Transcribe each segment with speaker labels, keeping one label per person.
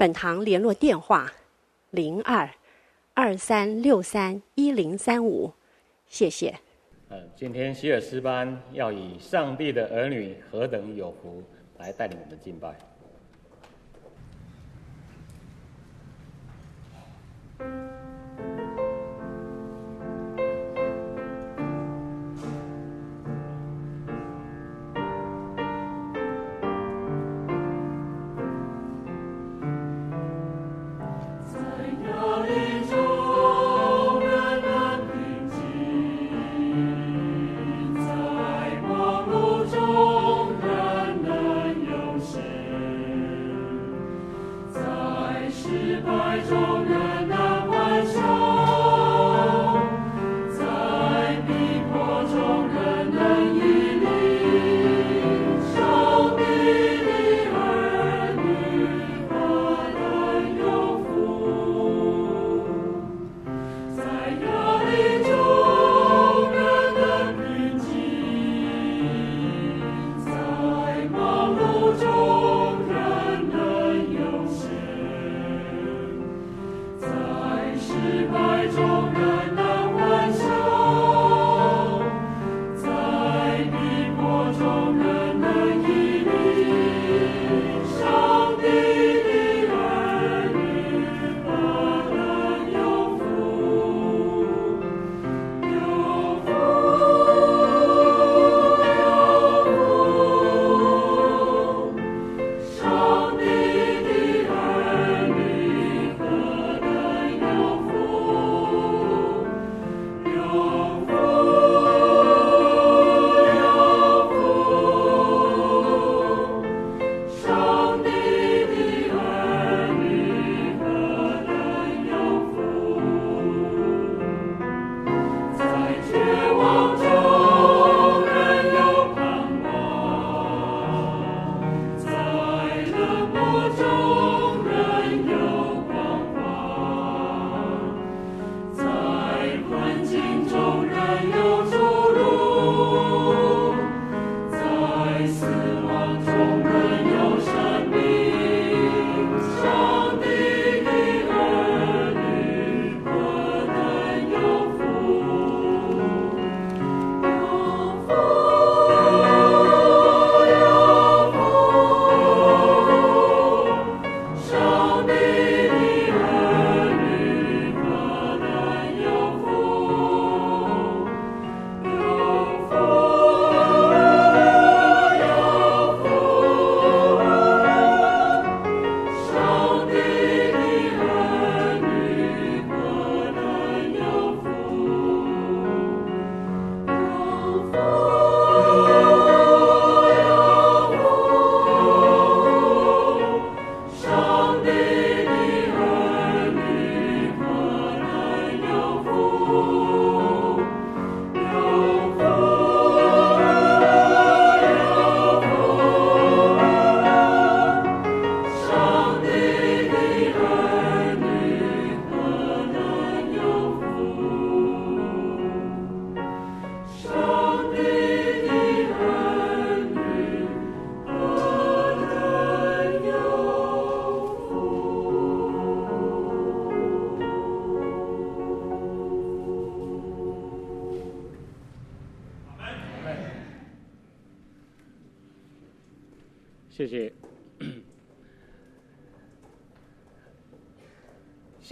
Speaker 1: 本堂联络电话：零二二三六三一零三五，谢谢。
Speaker 2: 呃，今天希尔斯班要以“上帝的儿女何等有福”来带领我们敬拜。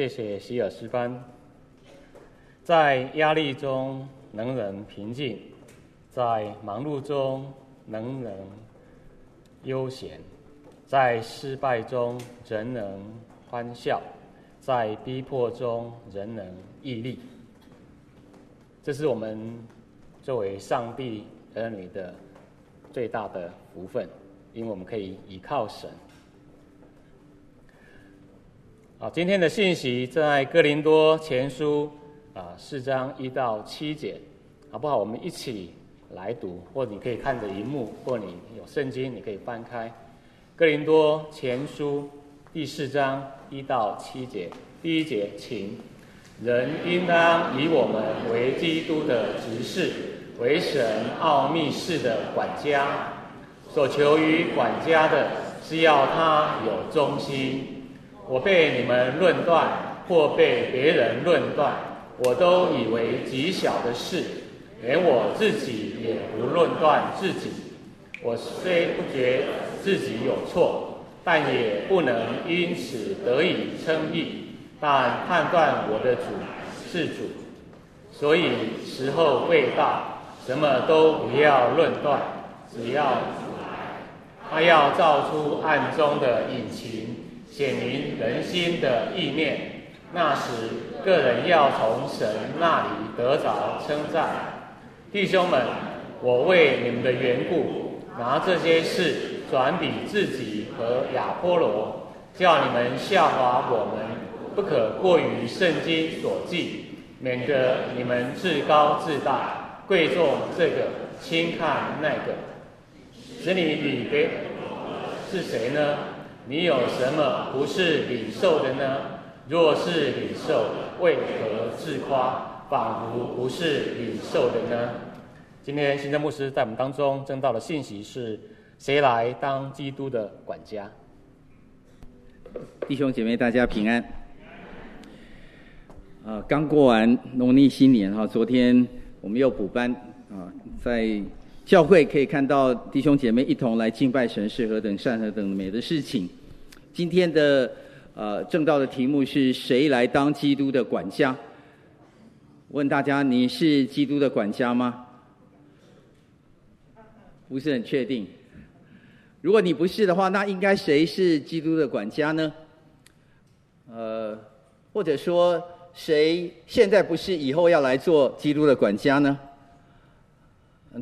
Speaker 2: 谢谢希尔斯班，在压力中能人平静，在忙碌中能人悠闲，在失败中仍能欢笑，在逼迫中仍能毅力。这是我们作为上帝儿女的最大的福分。因为我们可以依靠神。啊，今天的信息在哥林多前书啊四章一到七节，好不好？我们一起来读，或者你可以看着荧幕，或你有圣经，你可以翻开哥林多前书第四章一到七节。第一节，请人应当以我们为基督的执事，为神奥秘事的管家，所求于管家的是要他有忠心。我被你们论断，或被别人论断，我都以为极小的事，连我自己也不论断自己。我虽不觉自己有错，但也不能因此得以称义。但判断我的主是主，所以时候未到，什么都不要论断，只要，他要照出暗中的隐情。显明人心的意念，那时个人要从神那里得着称赞。弟兄们，我为你们的缘故，拿这些事转比自己和亚波罗，叫你们效法我们，不可过于圣经所记，免得你们自高自大，贵重这个，轻看那个。使你比别是谁呢？你有什么不是领受的呢？若是领受，为何自夸，仿佛不是领受的呢？今天行政牧师在我们当中证道的信息是：谁来当基督的管家？
Speaker 3: 弟兄姐妹，大家平安。啊，刚过完农历新年哈，昨天我们又补班啊，在教会可以看到弟兄姐妹一同来敬拜神，是何等善、何等美的事情。今天的呃正道的题目是谁来当基督的管家？问大家，你是基督的管家吗？不是很确定。如果你不是的话，那应该谁是基督的管家呢？呃，或者说谁现在不是，以后要来做基督的管家呢？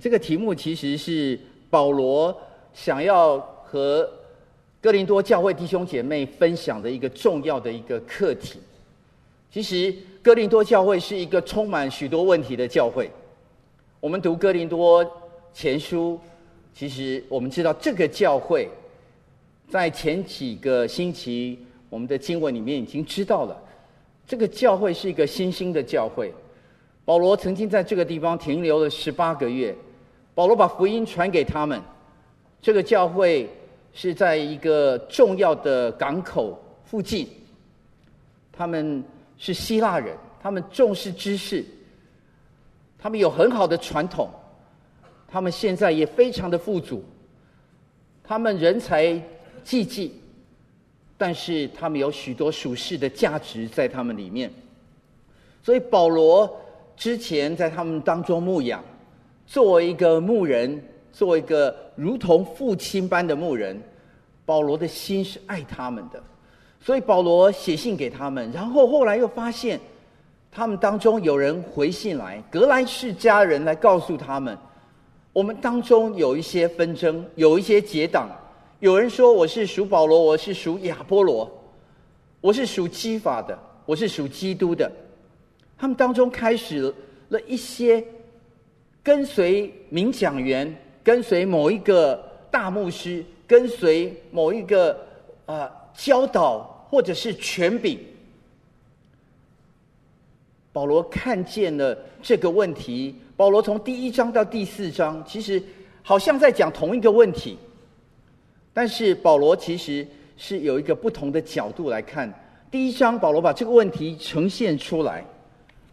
Speaker 3: 这个题目其实是保罗想要和哥林多教会弟兄姐妹分享的一个重要的一个课题。其实，哥林多教会是一个充满许多问题的教会。我们读哥林多前书，其实我们知道这个教会，在前几个星期我们的经文里面已经知道了，这个教会是一个新兴的教会。保罗曾经在这个地方停留了十八个月，保罗把福音传给他们，这个教会。是在一个重要的港口附近，他们是希腊人，他们重视知识，他们有很好的传统，他们现在也非常的富足，他们人才济济，但是他们有许多属世的价值在他们里面，所以保罗之前在他们当中牧养，作为一个牧人。做一个如同父亲般的牧人，保罗的心是爱他们的，所以保罗写信给他们。然后后来又发现，他们当中有人回信来，革来世家人来告诉他们，我们当中有一些纷争，有一些结党。有人说我是属保罗，我是属亚波罗，我是属基法的，我是属基督的。他们当中开始了一些跟随名讲员。跟随某一个大牧师，跟随某一个啊、呃、教导或者是权柄，保罗看见了这个问题。保罗从第一章到第四章，其实好像在讲同一个问题，但是保罗其实是有一个不同的角度来看。第一章，保罗把这个问题呈现出来。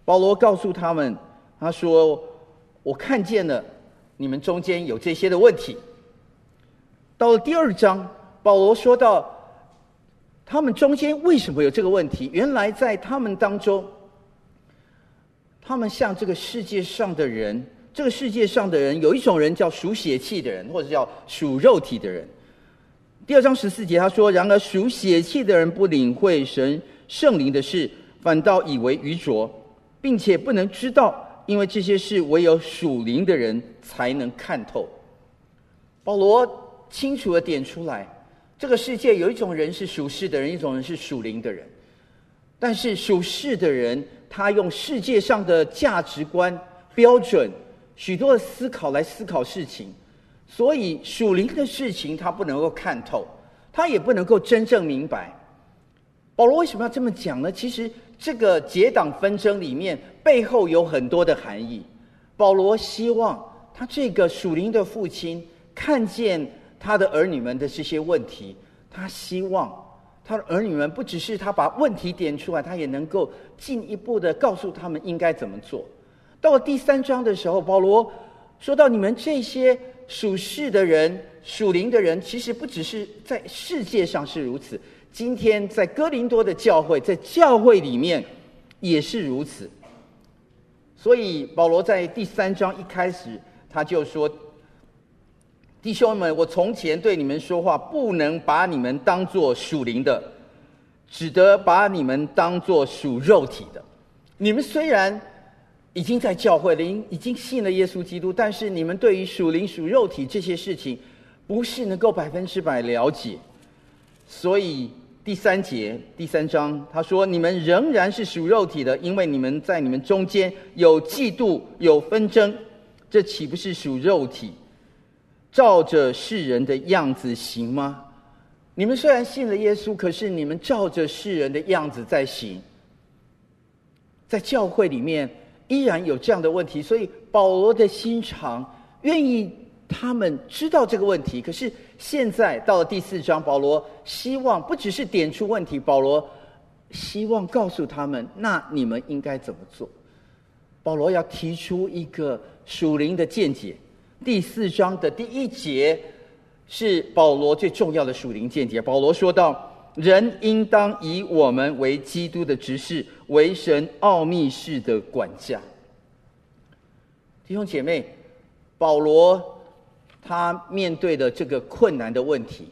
Speaker 3: 保罗告诉他们，他说：“我看见了。”你们中间有这些的问题。到了第二章，保罗说到，他们中间为什么有这个问题？原来在他们当中，他们像这个世界上的人，这个世界上的人有一种人叫属血气的人，或者叫属肉体的人。第二章十四节他说：“然而属血气的人不领会神圣灵的事，反倒以为愚拙，并且不能知道。”因为这些事唯有属灵的人才能看透。保罗清楚地点出来，这个世界有一种人是属世的人，一种人是属灵的人。但是属世的人，他用世界上的价值观标准，许多的思考来思考事情，所以属灵的事情他不能够看透，他也不能够真正明白。保罗为什么要这么讲呢？其实这个结党纷争里面背后有很多的含义。保罗希望他这个属灵的父亲看见他的儿女们的这些问题，他希望他的儿女们不只是他把问题点出来，他也能够进一步的告诉他们应该怎么做。到了第三章的时候，保罗说到：“你们这些属世的人、属灵的人，其实不只是在世界上是如此。”今天在哥林多的教会，在教会里面也是如此。所以保罗在第三章一开始，他就说：“弟兄们，我从前对你们说话，不能把你们当作属灵的，只得把你们当作属肉体的。你们虽然已经在教会里，已经信了耶稣基督，但是你们对于属灵属肉体这些事情，不是能够百分之百了解。所以。”第三节第三章，他说：“你们仍然是属肉体的，因为你们在你们中间有嫉妒、有纷争，这岂不是属肉体，照着世人的样子行吗？你们虽然信了耶稣，可是你们照着世人的样子在行，在教会里面依然有这样的问题，所以保罗的心肠愿意。”他们知道这个问题，可是现在到了第四章，保罗希望不只是点出问题，保罗希望告诉他们，那你们应该怎么做？保罗要提出一个属灵的见解。第四章的第一节是保罗最重要的属灵见解。保罗说道：“人应当以我们为基督的执事，为神奥秘事的管家。”弟兄姐妹，保罗。他面对的这个困难的问题，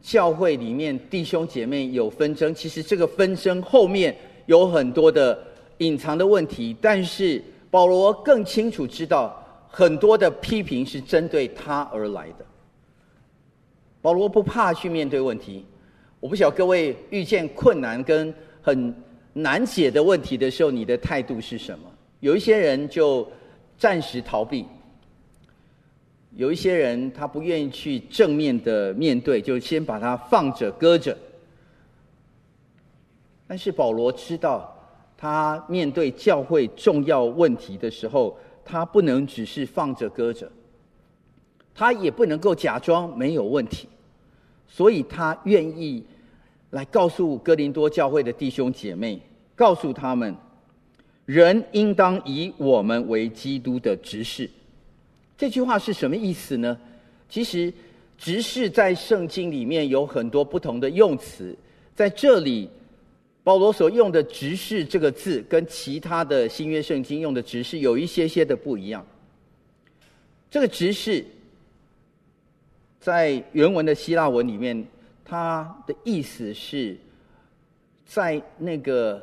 Speaker 3: 教会里面弟兄姐妹有纷争，其实这个纷争后面有很多的隐藏的问题，但是保罗更清楚知道，很多的批评是针对他而来的。保罗不怕去面对问题，我不晓得各位遇见困难跟很难解的问题的时候，你的态度是什么？有一些人就暂时逃避。有一些人，他不愿意去正面的面对，就先把它放着搁着。但是保罗知道，他面对教会重要问题的时候，他不能只是放着搁着，他也不能够假装没有问题，所以他愿意来告诉哥林多教会的弟兄姐妹，告诉他们，人应当以我们为基督的执事。这句话是什么意思呢？其实，执事在圣经里面有很多不同的用词，在这里，保罗所用的“执事”这个字，跟其他的新约圣经用的“执事”有一些些的不一样。这个“执事”在原文的希腊文里面，它的意思是，在那个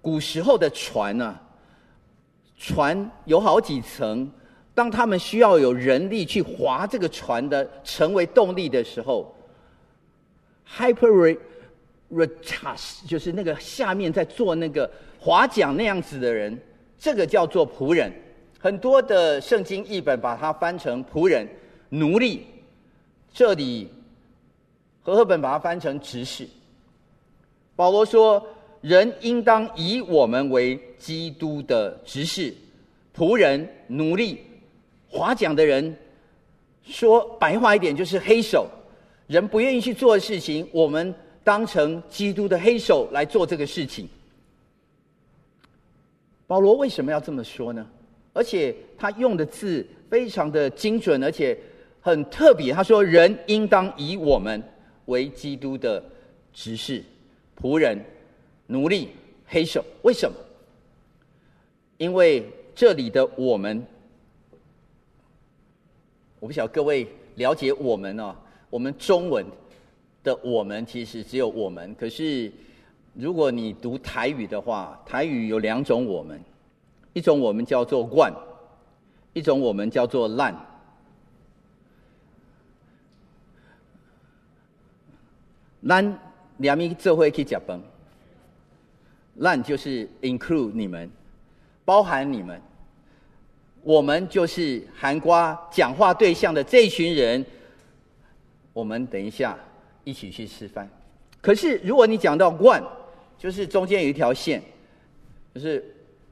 Speaker 3: 古时候的船啊，船有好几层。当他们需要有人力去划这个船的，成为动力的时候，hyperretas 就是那个下面在做那个划桨那样子的人，这个叫做仆人。很多的圣经译本把它翻成仆人、奴隶。这里和合本把它翻成执事。保罗说：“人应当以我们为基督的执事、仆人、奴隶。”划桨的人说白话一点就是黑手，人不愿意去做的事情，我们当成基督的黑手来做这个事情。保罗为什么要这么说呢？而且他用的字非常的精准，而且很特别。他说：“人应当以我们为基督的执事、仆人、奴隶、黑手。”为什么？因为这里的我们。我不晓得各位了解我们哦，我们中文的我们其实只有我们。可是如果你读台语的话，台语有两种我们，一种我们叫做“万”，一种我们叫做“烂”。烂，两米这会去吃饭。滥就是 include 你们，包含你们。我们就是涵括讲话对象的这一群人。我们等一下一起去吃饭。可是如果你讲到 one，就是中间有一条线，就是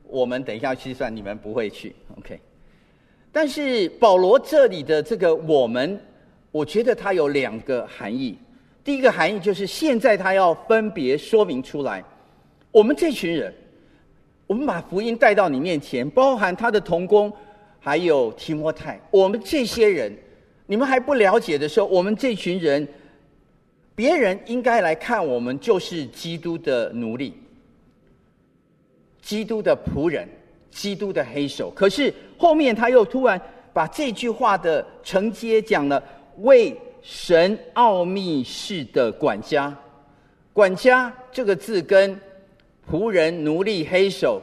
Speaker 3: 我们等一下去吃饭，你们不会去，OK。但是保罗这里的这个我们，我觉得它有两个含义。第一个含义就是现在他要分别说明出来，我们这群人，我们把福音带到你面前，包含他的同工，还有提摩太，我们这些人，你们还不了解的时候，我们这群人，别人应该来看我们就是基督的奴隶，基督的仆人，基督的黑手。可是后面他又突然把这句话的承接讲了为。神奥秘事的管家，管家这个字跟仆人、奴隶、黑手、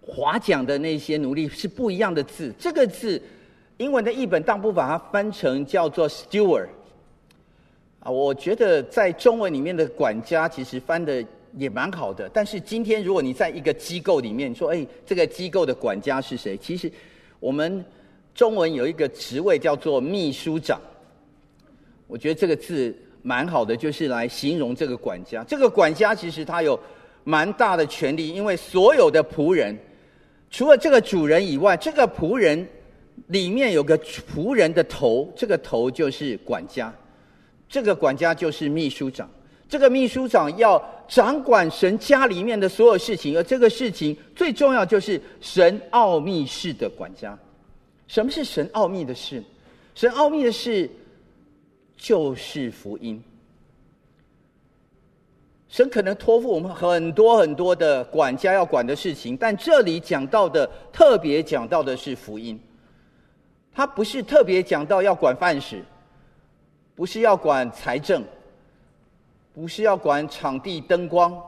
Speaker 3: 划桨的那些奴隶是不一样的字。这个字，英文的译本当部把它翻成叫做 steward。啊，我觉得在中文里面的管家其实翻的也蛮好的。但是今天如果你在一个机构里面说，哎，这个机构的管家是谁？其实我们中文有一个职位叫做秘书长。我觉得这个字蛮好的，就是来形容这个管家。这个管家其实他有蛮大的权力，因为所有的仆人，除了这个主人以外，这个仆人里面有个仆人的头，这个头就是管家。这个管家就是秘书长。这个秘书长要掌管神家里面的所有事情，而这个事情最重要就是神奥秘事的管家。什么是神奥秘的事？神奥秘的事。就是福音。神可能托付我们很多很多的管家要管的事情，但这里讲到的特别讲到的是福音。他不是特别讲到要管饭食，不是要管财政，不是要管场地灯光。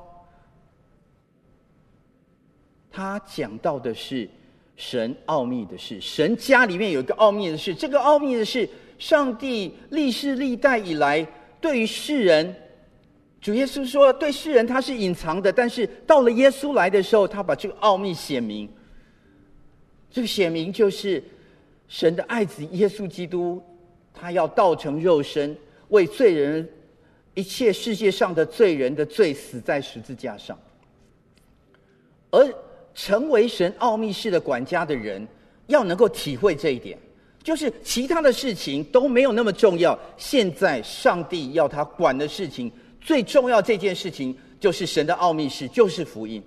Speaker 3: 他讲到的是神奥秘的事，神家里面有一个奥秘的事，这个奥秘的事。上帝历世历代以来，对于世人，主耶稣说，对世人他是隐藏的，但是到了耶稣来的时候，他把这个奥秘显明。这个显明就是神的爱子耶稣基督，他要道成肉身，为罪人一切世界上的罪人的罪死在十字架上，而成为神奥秘事的管家的人，要能够体会这一点。就是其他的事情都没有那么重要。现在上帝要他管的事情，最重要这件事情就是神的奥秘是，就是福音。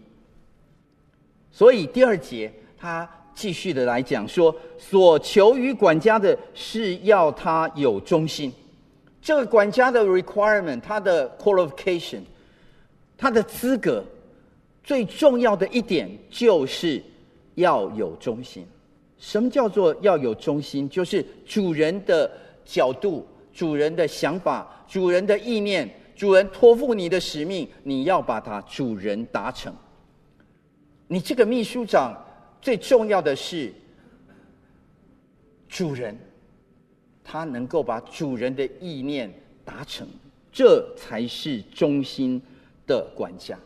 Speaker 3: 所以第二节他继续的来讲说，所求于管家的是要他有忠心。这个管家的 requirement，他的 qualification，他的资格，最重要的一点就是要有忠心。什么叫做要有忠心？就是主人的角度、主人的想法、主人的意念、主人托付你的使命，你要把它主人达成。你这个秘书长最重要的是主人，他能够把主人的意念达成，这才是忠心的管家。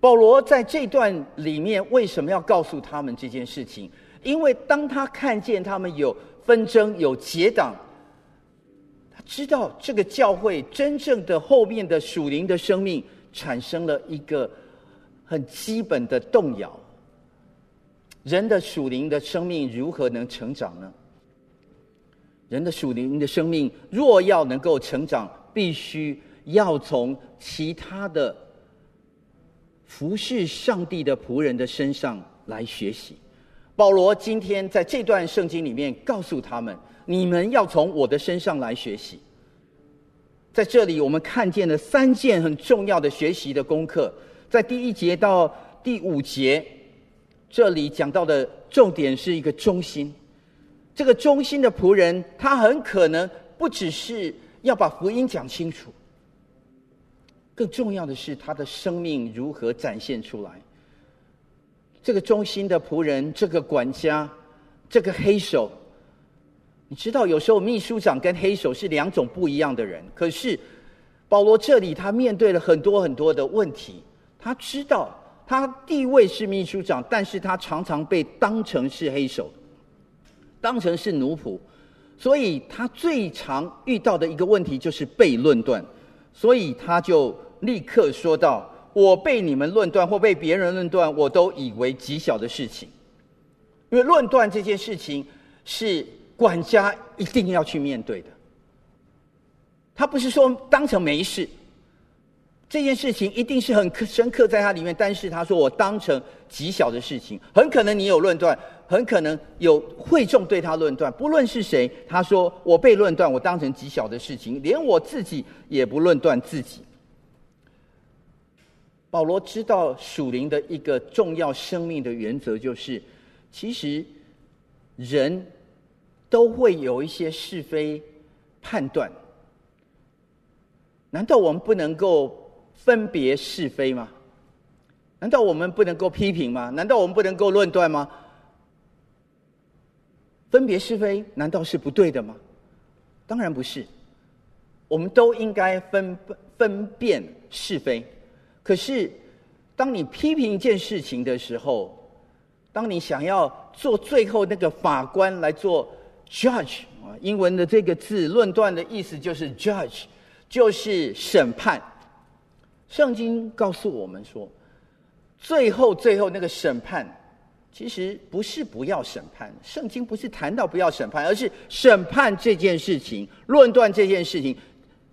Speaker 3: 保罗在这段里面为什么要告诉他们这件事情？因为当他看见他们有纷争、有结党，知道这个教会真正的后面的属灵的生命产生了一个很基本的动摇。人的属灵的生命如何能成长呢？人的属灵的生命若要能够成长，必须要从其他的服侍上帝的仆人的身上来学习。保罗今天在这段圣经里面告诉他们：“你们要从我的身上来学习。”在这里，我们看见了三件很重要的学习的功课。在第一节到第五节，这里讲到的重点是一个忠心。这个忠心的仆人，他很可能不只是要把福音讲清楚，更重要的是他的生命如何展现出来。这个忠心的仆人，这个管家，这个黑手，你知道，有时候秘书长跟黑手是两种不一样的人。可是保罗这里他面对了很多很多的问题，他知道他地位是秘书长，但是他常常被当成是黑手，当成是奴仆，所以他最常遇到的一个问题就是被论断，所以他就立刻说道：“我被你们论断或被别人论断，我都以为极小的事情，因为论断这件事情是管家一定要去面对的。他不是说当成没事。”这件事情一定是很深刻在他里面，但是他说我当成极小的事情，很可能你有论断，很可能有会众对他论断，不论是谁，他说我被论断，我当成极小的事情，连我自己也不论断自己。保罗知道属灵的一个重要生命的原则，就是其实人都会有一些是非判断，难道我们不能够？分别是非吗？难道我们不能够批评吗？难道我们不能够论断吗？分别是非难道是不对的吗？当然不是。我们都应该分分辨是非。可是，当你批评一件事情的时候，当你想要做最后那个法官来做 judge 啊，英文的这个字论断的意思就是 judge，就是审判。圣经告诉我们说，最后最后那个审判，其实不是不要审判。圣经不是谈到不要审判，而是审判这件事情、论断这件事情，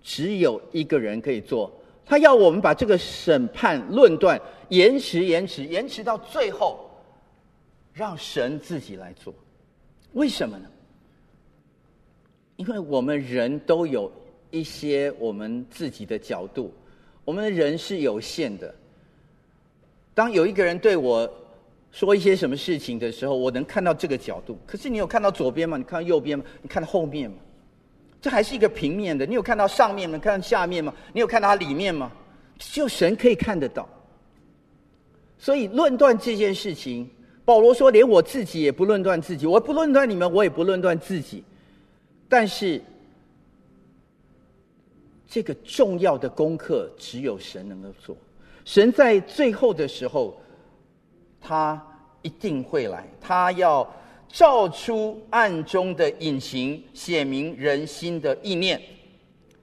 Speaker 3: 只有一个人可以做。他要我们把这个审判、论断延迟、延迟、延迟到最后，让神自己来做。为什么呢？因为我们人都有一些我们自己的角度。我们的人是有限的。当有一个人对我说一些什么事情的时候，我能看到这个角度。可是你有看到左边吗？你看到右边吗？你看到后面吗？这还是一个平面的。你有看到上面吗？看到下面吗？你有看到它里面吗？只有神可以看得到。所以论断这件事情，保罗说：“连我自己也不论断自己，我不论断你们，我也不论断自己。”但是。这个重要的功课只有神能够做。神在最后的时候，他一定会来，他要照出暗中的隐情，显明人心的意念。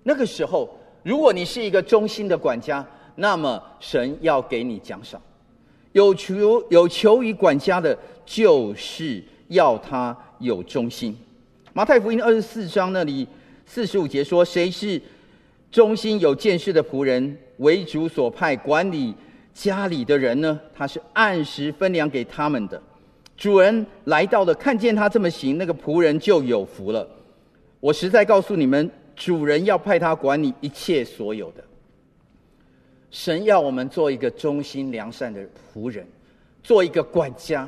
Speaker 3: 那个时候，如果你是一个忠心的管家，那么神要给你奖赏。有求有求于管家的，就是要他有忠心。马太福音二十四章那里四十五节说：“谁是？”忠心有见识的仆人，为主所派管理家里的人呢，他是按时分粮给他们的。主人来到了，看见他这么行，那个仆人就有福了。我实在告诉你们，主人要派他管理一切所有的。神要我们做一个忠心良善的仆人，做一个管家。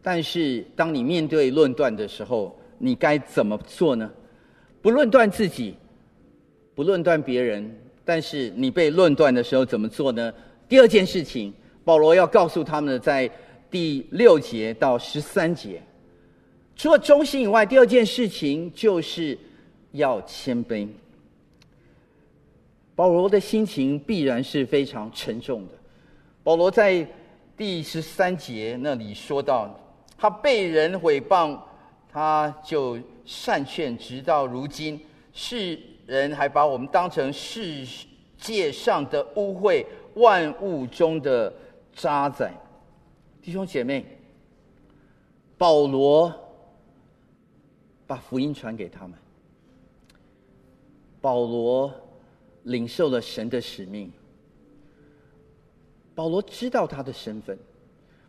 Speaker 3: 但是，当你面对论断的时候，你该怎么做呢？不论断自己。不论断别人，但是你被论断的时候怎么做呢？第二件事情，保罗要告诉他们的，在第六节到十三节，除了忠心以外，第二件事情就是要谦卑。保罗的心情必然是非常沉重的。保罗在第十三节那里说到，他被人毁谤，他就善劝，直到如今世。人还把我们当成世界上的污秽，万物中的渣滓。弟兄姐妹，保罗把福音传给他们，保罗领受了神的使命，保罗知道他的身份，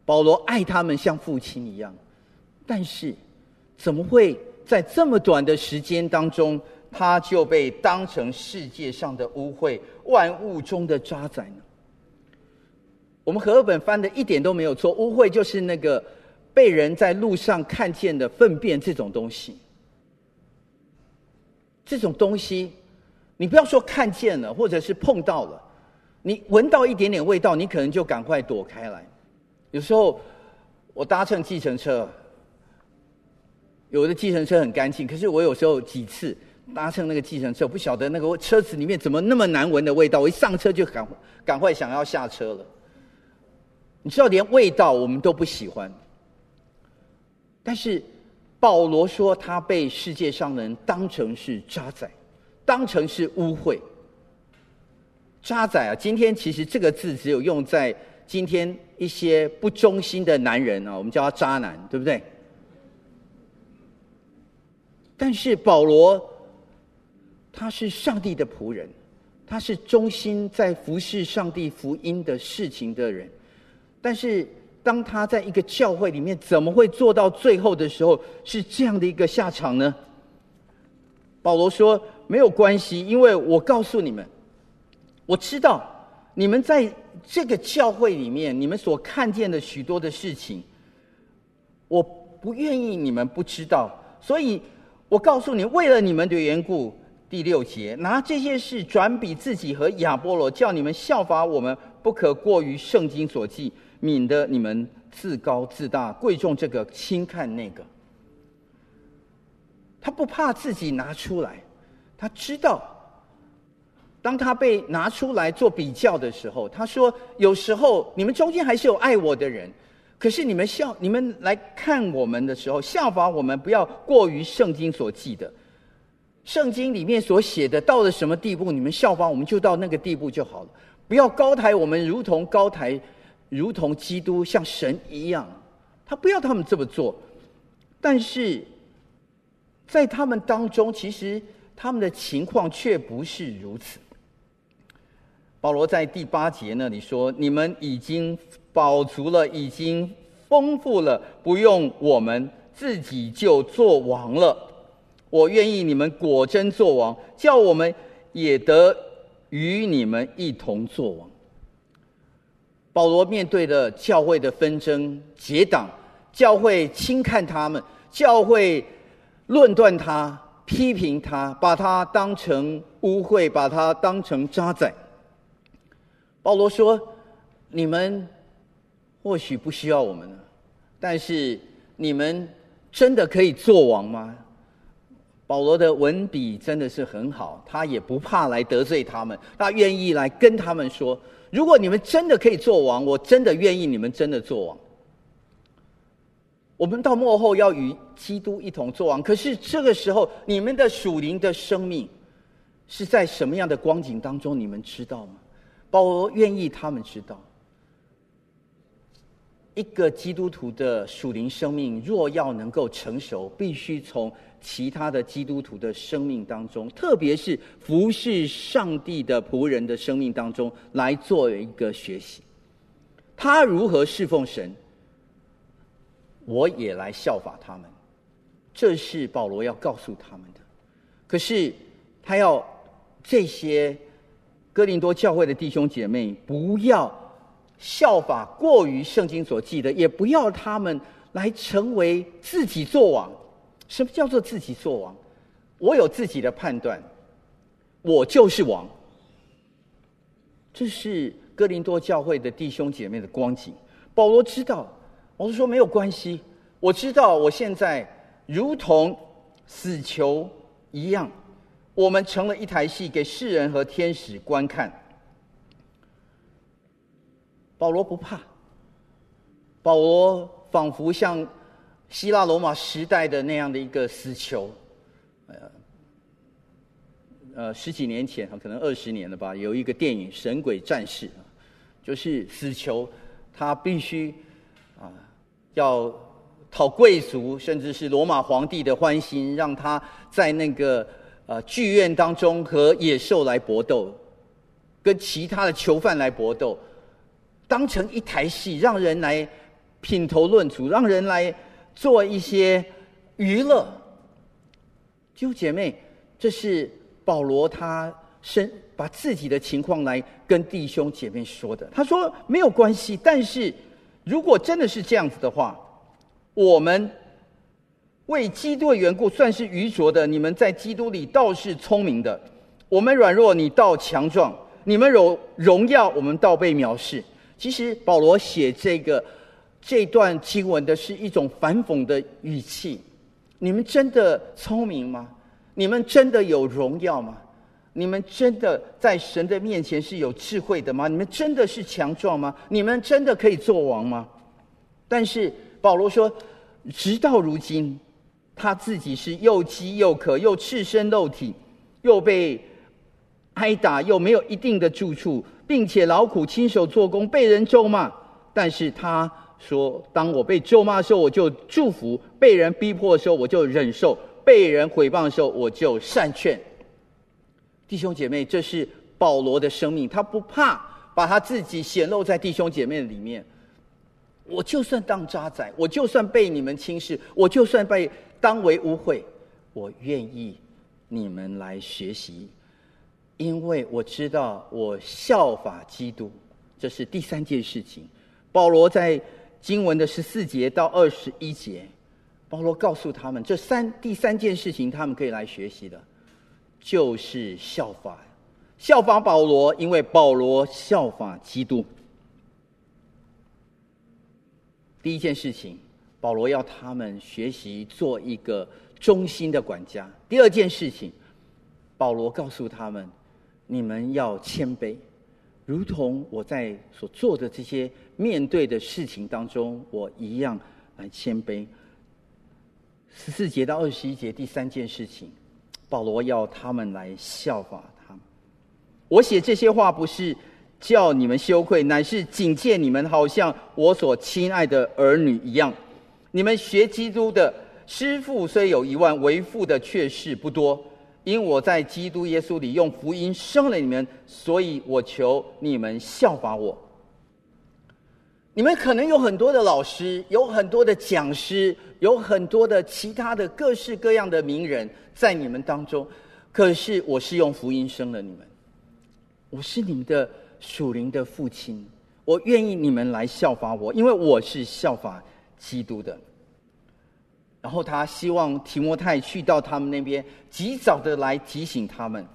Speaker 3: 保罗爱他们像父亲一样，但是怎么会在这么短的时间当中，他就被当成世界上的污秽，万物中的渣滓呢？我们和本翻的一点都没有错，污秽就是那个被人在路上看见的粪便这种东西。这种东西，你不要说看见了，或者是碰到了，你闻到一点点味道，你可能就赶快躲开来。有时候我搭乘计程车，有的计程车很干净，可是我有时候几次。搭乘那个计程车，不晓得那个车子里面怎么那么难闻的味道，我一上车就赶赶快想要下车了。你知道，连味道我们都不喜欢。但是保罗说，他被世界上人当成是渣滓，当成是污秽。渣滓啊，今天其实这个字只有用在今天一些不忠心的男人啊，我们叫他渣男，对不对？但是保罗，他是上帝的仆人，他是忠心在服侍上帝福音的事情的人。但是当他在一个教会里面，怎么会做到最后的时候是这样的一个下场呢？保罗说：“没有关系，因为我告诉你们，我知道你们在这个教会里面，你们所看见的许多的事情，我不愿意你们不知道，所以。”我告诉你，为了你们的缘故，第六节，拿这些事转比自己和亚波罗，叫你们效法我们，不可过于圣经所记，免得你们自高自大，贵重这个，轻看那个。他不怕自己拿出来，他知道，当他被拿出来做比较的时候，他说：有时候你们中间还是有爱我的人。可是你们效你们来看我们的时候，效法我们，不要过于圣经所记的。圣经里面所写的到了什么地步，你们效法我们就到那个地步就好了。不要高抬我们，如同高抬，如同基督像神一样。他不要他们这么做，但是在他们当中，其实他们的情况却不是如此。保罗在第八节那里说：“你们已经饱足了，已经丰富了，不用我们自己就做王了。我愿意你们果真做王，叫我们也得与你们一同做王。”保罗面对的教会的纷争、结党，教会轻看他们，教会论断他、批评他，把他当成污秽，把他当成渣滓。保罗说：“你们或许不需要我们了，但是你们真的可以做王吗？”保罗的文笔真的是很好，他也不怕来得罪他们，他愿意来跟他们说：“如果你们真的可以做王，我真的愿意你们真的做王。我们到末后要与基督一同做王，可是这个时候你们的属灵的生命是在什么样的光景当中？你们知道吗？”保罗愿意他们知道，一个基督徒的属灵生命若要能够成熟，必须从其他的基督徒的生命当中，特别是服侍上帝的仆人的生命当中来做一个学习。他如何侍奉神，我也来效法他们。这是保罗要告诉他们的。可是他要这些。哥林多教会的弟兄姐妹，不要效法过于圣经所记的，也不要他们来成为自己作王。什么叫做自己做王？我有自己的判断，我就是王。这是哥林多教会的弟兄姐妹的光景。保罗知道，保罗说没有关系。我知道我现在如同死囚一样。我们成了一台戏，给世人和天使观看。保罗不怕，保罗仿佛像希腊罗马时代的那样的一个死囚。呃，呃，十几年前，可能二十年了吧，有一个电影《神鬼战士》，就是死囚，他必须啊要讨贵族甚至是罗马皇帝的欢心，让他在那个。呃，剧院当中和野兽来搏斗，跟其他的囚犯来搏斗，当成一台戏，让人来品头论足，让人来做一些娱乐。弟姐妹，这是保罗他身把自己的情况来跟弟兄姐妹说的。他说没有关系，但是如果真的是这样子的话，我们。为基督的缘故，算是愚拙的；你们在基督里倒是聪明的。我们软弱，你倒强壮；你们有荣耀，我们倒被藐视。其实保罗写这个这段经文的是一种反讽的语气。你们真的聪明吗？你们真的有荣耀吗？你们真的在神的面前是有智慧的吗？你们真的是强壮吗？你们真的可以做王吗？但是保罗说，直到如今，他自己是又饥又渴，又赤身露体，又被挨打，又没有一定的住处，并且劳苦亲手做工，被人咒骂。但是他说：“当我被咒骂的时候，我就祝福；被人逼迫的时候，我就忍受；被人毁谤的时候，我就善劝。”弟兄姐妹，这是保罗的生命，他不怕把他自己显露在弟兄姐妹里面。我就算当渣滓，我就算被你们轻视，我就算被当为污秽，我愿意你们来学习，因为我知道我效法基督。这是第三件事情。保罗在经文的十四节到二十一节，保罗告诉他们，这三第三件事情他们可以来学习的。就是效法，效法保罗，因为保罗效法基督。第一件事情，保罗要他们学习做一个忠心的管家。第二件事情，保罗告诉他们，你们要谦卑，如同我在所做的这些面对的事情当中，我一样来谦卑。十四节到二十一节，第三件事情。保罗要他们来效法他。我写这些话不是叫你们羞愧，乃是警戒你们，好像我所亲爱的儿女一样。你们学基督的师傅虽有一万，为父的却是不多。因我在基督耶稣里用福音生了你们，所以我求你们效法我。你们可能有很多的老师，有很多的讲师，有很多的其他的各式各样的名人在你们当中，可是我是用福音生了你们，我是你们的属灵的父亲，我愿意你们来效法我，因为我是效法基督的。然后他希望提摩太去到他们那边，及早的来提醒他们。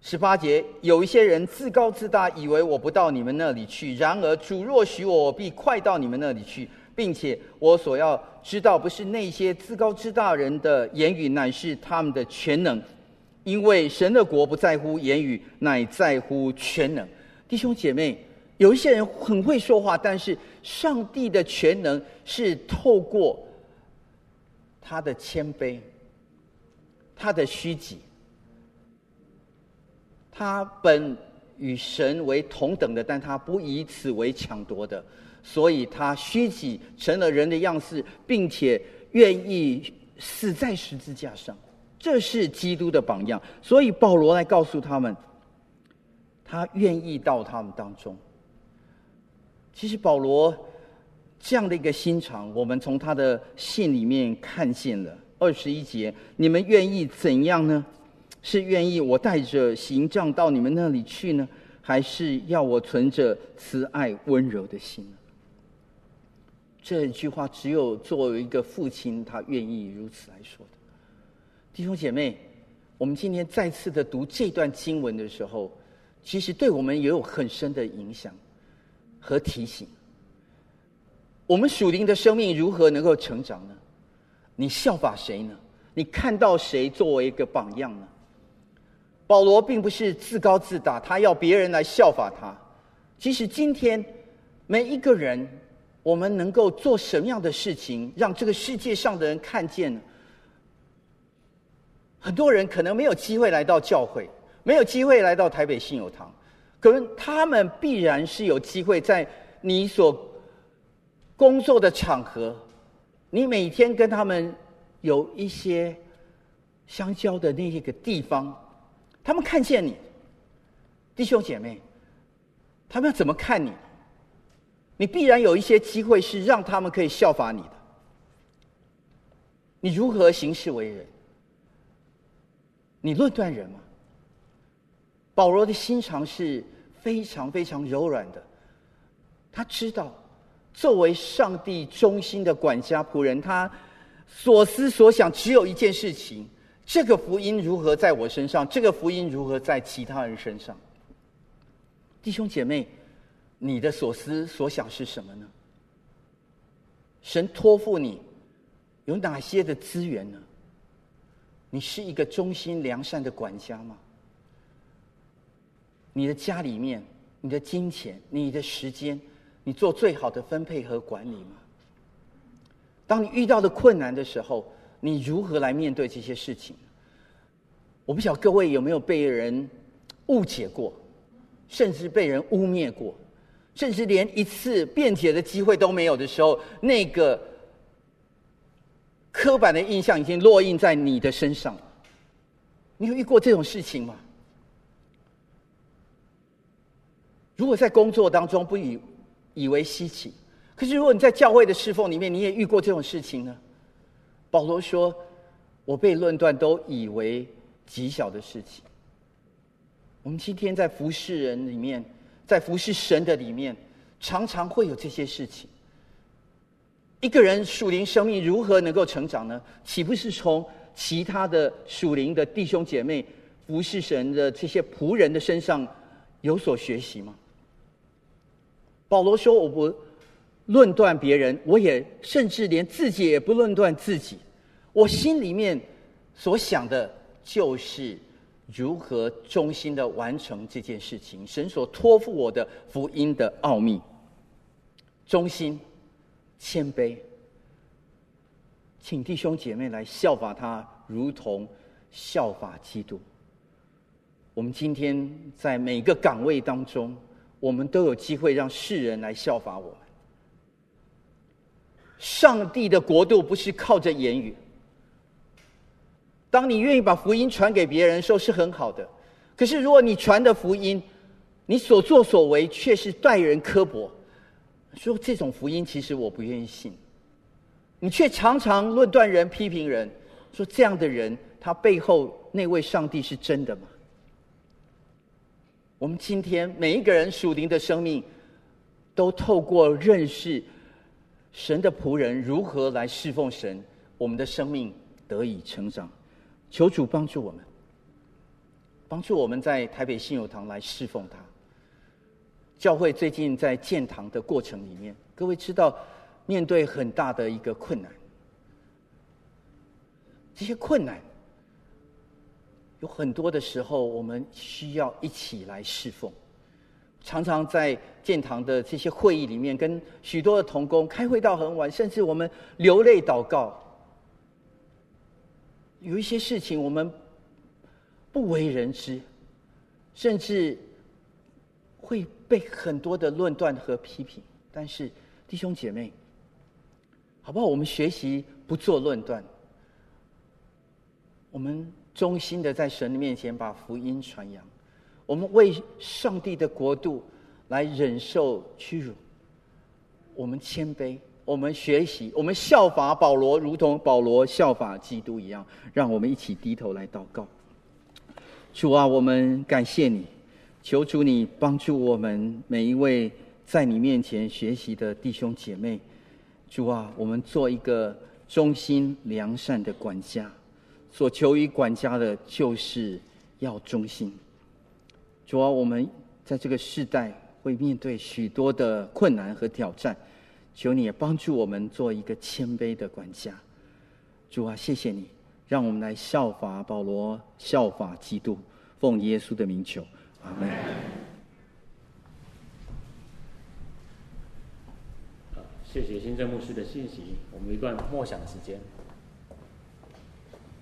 Speaker 3: 十八节，有一些人自高自大，以为我不到你们那里去。然而主若许我，我必快到你们那里去，并且我所要知道，不是那些自高自大人的言语，乃是他们的全能。因为神的国不在乎言语，乃在乎全能。弟兄姐妹，有一些人很会说话，但是上帝的全能是透过他的谦卑，他的虚己。他本与神为同等的，但他不以此为抢夺的，所以他虚己成了人的样式，并且愿意死在十字架上。这是基督的榜样。所以保罗来告诉他们，他愿意到他们当中。其实保罗这样的一个心肠，我们从他的信里面看见了。二十一节，你们愿意怎样呢？是愿意我带着刑杖到你们那里去呢，还是要我存着慈爱温柔的心呢？这句话只有作为一个父亲，他愿意如此来说的。弟兄姐妹，我们今天再次的读这段经文的时候，其实对我们也有很深的影响和提醒。我们属灵的生命如何能够成长呢？你效法谁呢？你看到谁作为一个榜样呢？保罗并不是自高自大，他要别人来效法他。其实今天每一个人，我们能够做什么样的事情，让这个世界上的人看见呢？很多人可能没有机会来到教会，没有机会来到台北信友堂，可能他们必然是有机会在你所工作的场合，你每天跟他们有一些相交的那一个地方。他们看见你，弟兄姐妹，他们要怎么看你？你必然有一些机会是让他们可以效法你的。你如何行事为人？你论断人吗？保罗的心肠是非常非常柔软的，他知道，作为上帝忠心的管家仆人，他所思所想只有一件事情。这个福音如何在我身上？这个福音如何在其他人身上？弟兄姐妹，你的所思所想是什么呢？神托付你有哪些的资源呢？你是一个忠心良善的管家吗？你的家里面，你的金钱，你的时间，你做最好的分配和管理吗？当你遇到的困难的时候，你如何来面对这些事情？我不晓得各位有没有被人误解过，甚至被人污蔑过，甚至连一次辩解的机会都没有的时候，那个刻板的印象已经烙印在你的身上。你有遇过这种事情吗？如果在工作当中不以以为稀奇，可是如果你在教会的侍奉里面，你也遇过这种事情呢？保罗说：“我被论断，都以为极小的事情。”我们今天在服侍人里面，在服侍神的里面，常常会有这些事情。一个人属灵生命如何能够成长呢？岂不是从其他的属灵的弟兄姐妹、服侍神的这些仆人的身上有所学习吗？保罗说：“我不论断别人，我也甚至连自己也不论断自己。我心里面所想的，就是如何忠心的完成这件事情。神所托付我的福音的奥秘，忠心、谦卑，请弟兄姐妹来效法他，如同效法基督。我们今天在每个岗位当中。”我们都有机会让世人来效法我们。上帝的国度不是靠着言语。当你愿意把福音传给别人的时候，是很好的。可是，如果你传的福音，你所作所为却是待人刻薄，说这种福音其实我不愿意信。你却常常论断人、批评人，说这样的人，他背后那位上帝是真的吗？我们今天每一个人属灵的生命，都透过认识神的仆人如何来侍奉神，我们的生命得以成长。求主帮助我们，帮助我们在台北信友堂来侍奉他。教会最近在建堂的过程里面，各位知道面对很大的一个困难，这些困难。有很多的时候，我们需要一起来侍奉。常常在建堂的这些会议里面，跟许多的同工开会到很晚，甚至我们流泪祷告。有一些事情我们不为人知，甚至会被很多的论断和批评。但是弟兄姐妹，好不好？我们学习不做论断。我们。忠心的在神的面前把福音传扬，我们为上帝的国度来忍受屈辱，我们谦卑，我们学习，我们效法保罗，如同保罗效法基督一样。让我们一起低头来祷告。主啊，我们感谢你，求主你帮助我们每一位在你面前学习的弟兄姐妹。主啊，我们做一个忠心良善的管家。所求于管家的，就是要忠心。主啊，我们在这个世代会面对许多的困难和挑战，求你也帮助我们做一个谦卑的管家。主啊，谢谢你，让我们来效法保罗，效法基督，奉耶稣的名求，阿
Speaker 2: 门。谢谢新正牧师的信息。我们一段默想的时间。